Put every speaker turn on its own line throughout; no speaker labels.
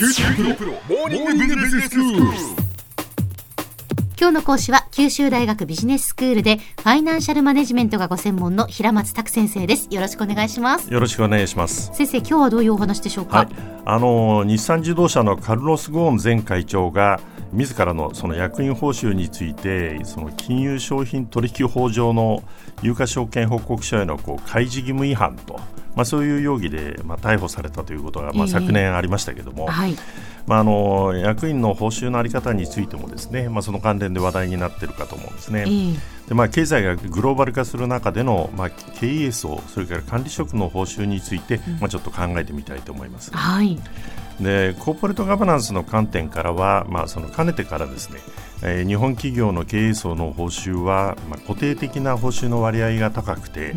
QT プロ,プロモーニングビジネススクール。
今日の講師は九州大学ビジネススクールでファイナンシャルマネジメントがご専門の平松卓先生です。よろしくお願いします。
よろしくお願いします。
先生今日はどういうお話でしょうか、
はい、あの日産自動車のカルロス・ゴーン前会長が自らのその役員報酬についてその金融商品取引法上の有価証券報告書へのこう開示義務違反と、まあ、そういう容疑で、まあ、逮捕されたということが、まあ、
ええ。
昨年ありましたけども、
はい
まあ、あの役員の報酬の在り方についてもですね、まあ、その関連で話題になっているかと思うんですね。
ええ
でまあ、経済がグローバル化する中での、まあ、経営層、それから管理職の報酬について、まあ、ちょっと考えてみたいと思います。
はい
でコーポレートガバナンスの観点からは、まあ、そのかねてからですね、えー日本企業の経営層の報酬は、まあ、固定的な報酬の割合が高くて、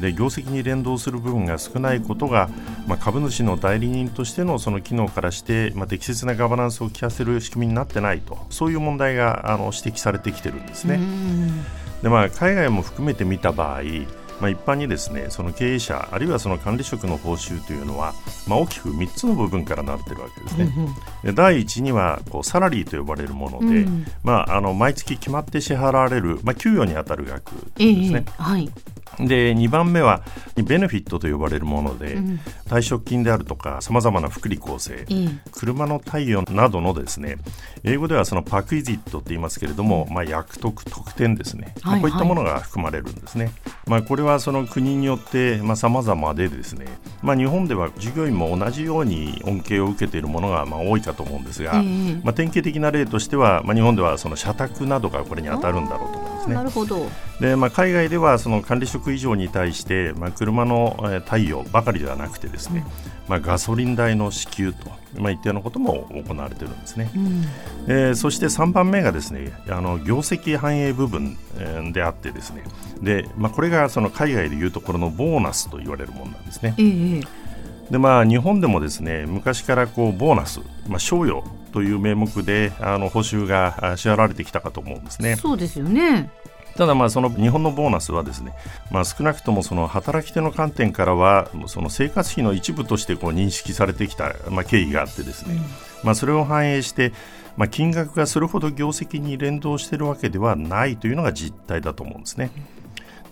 で業績に連動する部分が少ないことが、まあ、株主の代理人としてのその機能からして、まあ、適切なガバナンスを効かせる仕組みになってないとそういう問題があの指摘されてきてるんですね。
うん
でまあ、海外も含めて見た場合、まあ、一般にですねその経営者あるいはその管理職の報酬というのは、まあ、大きく3つの部分からなっているわけですね。で第1にはこうサラリーと呼ばれるもので、
うん
まあ、あの毎月決まって支払われる、まあ、給与に当たる額
え
ですね
え。はい
で2番目はベネフィットと呼ばれるもので、
うん。
退職金であるとかさまざまな福利厚生、
ええ
車の貸与などのですね英語ではそのパクイジットって言いますけれども、まあ、役得特典ですね、まあ
はい
こういったものが含まれるんですね、まあ、これはその国によってさまざ、までですね、まあ、日本では従業員も同じように恩恵を受けているものがまあ多いかと思うんですが、
ええ。
まあ、典型的な例としては、まあ、日本ではその社宅などがこれに当たるんだろうと思いますね。
な。るほど。
でまあ、海外ではその管理職以上に対して、まあ、車のえー貸与ばかりではなくてですね、まあ、ガソリン代の支給と、まあ、いったようなことも行われているんですね。
うん
えーそして3番目がですねあの業績反映部分、えーであってですねで、まあ、これがその海外でいうところのボーナスと言われるものなんですね。
ええ
でまあ、日本でもですね昔からこうボーナス、まあ、賞与という名目であの報酬があ支払われてきたかと思うんですね。
そうですよね
ただまあその日本のボーナスはですね、まあ、少なくともその働き手の観点からはその生活費の一部としてこう認識されてきた、まあ、経緯があってですね、まあ、それを反映して、まあ、金額がそれほど業績に連動しているわけではないというのが実態だと思うんですね。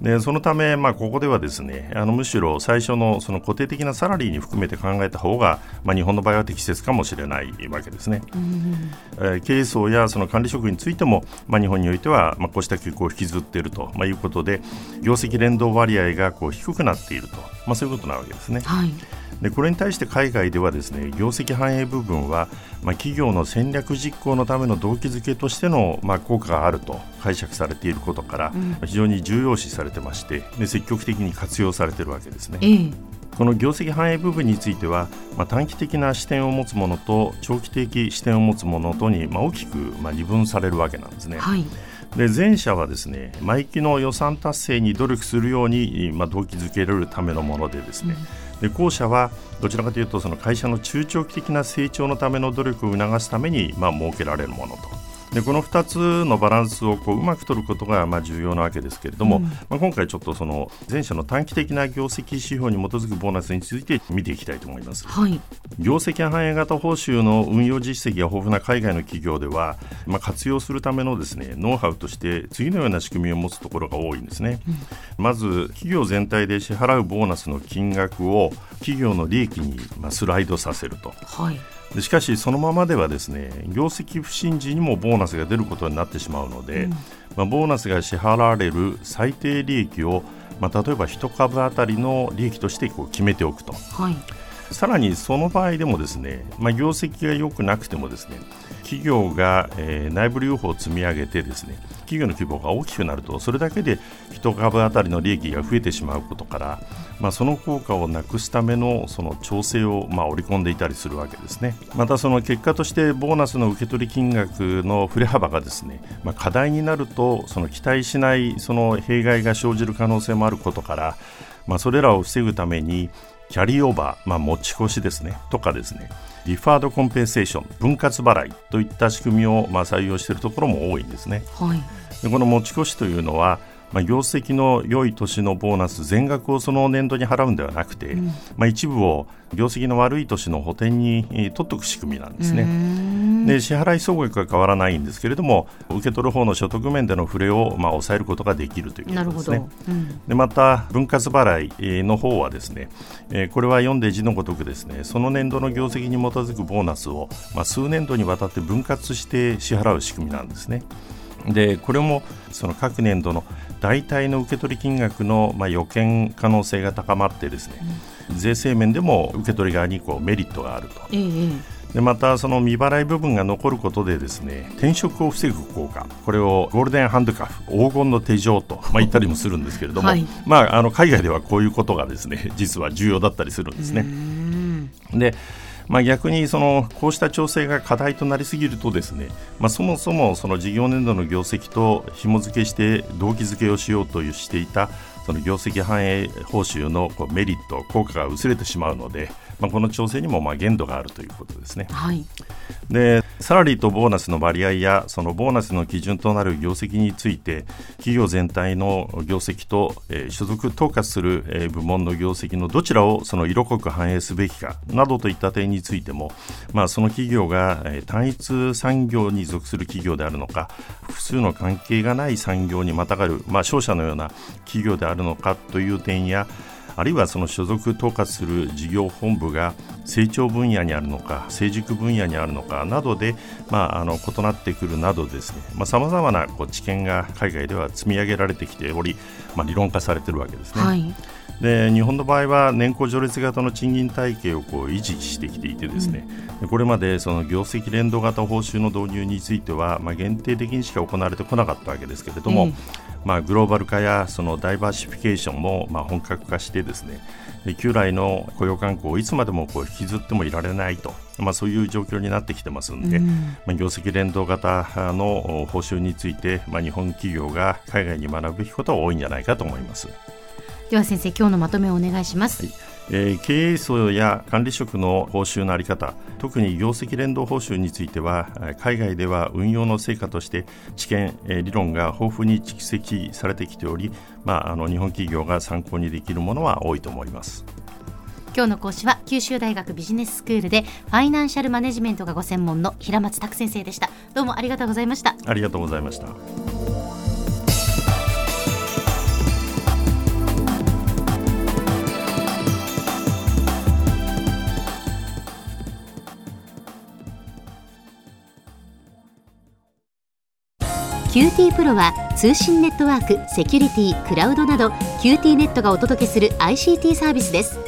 でそのため、まあ、ここではですねあのむしろ最初のその固定的なサラリーに含めて考えた方が、まあ、日本の場合は適切かもしれないわけですね。えー経営層やその管理職についても、まあ、日本においては、まあ、こうした傾向を引きずっていると、まあ、いうことで業績連動割合がこう低くなっていると、まあ、そういうことなわけですね。
はい
でこれに対して海外ではですね業績反映部分は、まあ、企業の戦略実行のための動機づけとしての、まあ、効果があると解釈されていることから、非常に重要視されてましてで積極的に活用されているわけですね。
ええ
この業績反映部分については、まあ、短期的な視点を持つものと長期的視点を持つものとに、まあ、大きく、まあ、二分されるわけなんですね。
はい
で前者はですね毎期の予算達成に努力するように、まあ、動機づけられるためのものでですね、で後者はどちらかというとその会社の中長期的な成長のための努力を促すために、まあ、設けられるものと。でこの2つのバランスをこううまく取ることがまあ重要なわけですけれども、まあ、今回ちょっとその前者の短期的な業績指標に基づくボーナスについて見ていきたいと思います。
はい。
業績反映型報酬の運用実績が豊富な海外の企業では、まあ、活用するためのですねノウハウとして次のような仕組みを持つところが多いんですね、まず企業全体で支払うボーナスの金額を企業の利益にまあスライドさせると
はい
でしかしそのままではですね業績不振時にもボーナスが出ることになってしまうので、まあ、ボーナスが支払われる最低利益を、まあ、例えば1株当たりの利益としてこう決めておくと。
はい
さらにその場合でもですね、まあ、業績が良くなくてもですね企業が、えー内部留保を積み上げてですね企業の規模が大きくなるとそれだけで1株当たりの利益が増えてしまうことから、まあ、その効果をなくすためのその調整をまあ織り込んでいたりするわけですね。またその結果としてボーナスの受け取り金額の振れ幅がですね、まあ、課題になるとその期待しないその弊害が生じる可能性もあることから、まあ、それらを防ぐためにキャリーオーバー、まあ、持ち越しですね。とかですね。 deferred compensation 分割払いといった仕組みをまあ採用しているところも多いんですね。
はい。
でこの持ち越しというのはまあ、業績の良い年のボーナス全額をその年度に払うんではなくて、うん、まあ、一部を業績の悪い年の補填に取っておく仕組みなんですね。で支払い総額は変わらないんですけれども受け取る方の所得面での振れをまあ抑えることができるということですね。うん、でまた分割払いの方はですね、えー、これは読んで字のごとくですねその年度の業績に基づくボーナスを、まあ、数年度にわたって分割して支払う仕組みなんですね。でこれもその各年度の大体の受け取り金額のまあ予見可能性が高まってですね、うん、税制面でも受け取り側にこうメリットがあると。でまたその未払い部分が残ることでですね転職を防ぐ効果。これをゴールデンハンドカフ黄金の手錠と、まあ、言ったりもするんですけれども、はい、まあ、あの海外ではこういうことがですね実は重要だったりするんですね。でまあ、逆にそのこうした調整が課題となりすぎるとですね、まあ、そもそもその事業年度の業績と紐付けして動機づけをしようとしていたその業績反映報酬のこうメリット効果が薄れてしまうので、まあ、この調整にもまあ限度があるということですね。
はい、
でサラリーとボーナスの割合やそのボーナスの基準となる業績について企業全体の業績と、えー、所属統括する、えー、部門の業績のどちらをその色濃く反映すべきかなどといった点についても、まあ、その企業が、えー、単一産業に属する企業であるのか複数の関係がない産業にまたがる、まあ、商社のような企業であるのかという点やあるいはその所属統括する事業本部が成長分野にあるのか成熟分野にあるのかなどで、まあ、あの異なってくるなどですね。さまざ、まなこう知見が海外では積み上げられてきており、まあ、理論化されているわけですね。はい。で日本の場合は年功序列型の賃金体系をこう維持してきていてですね、うん、これまでその業績連動型報酬の導入については、まあ、限定的にしか行われてこなかったわけですけれども、うん、まあ、グローバル化やそのダイバーシフィケーションもまあ本格化してですね。旧来の雇用慣行をいつまでもこう引きずってもいられないと、まあ、そういう状況になってきてますんで、うん、まあ、業績連動型の報酬について、まあ、日本企業が海外に学ぶべきことは多いんじゃないかと思います。
では先生今日のまとめをお願いします、はい。
えー、経営層や管理職の報酬の在り方特に業績連動報酬については海外では運用の成果として知見、えー、理論が豊富に蓄積されてきており、まあ、あの日本企業が参考にできるものは多いと思います
今日の講師は九州大学ビジネススクールでファイナンシャルマネジメントがご専門の平松卓先生でした。どうもありがとうございました。
ありがとうございました。
QT プロは通信ネットワーク、セキュリティ、クラウドなど QT ネットがお届けする ICT サービスです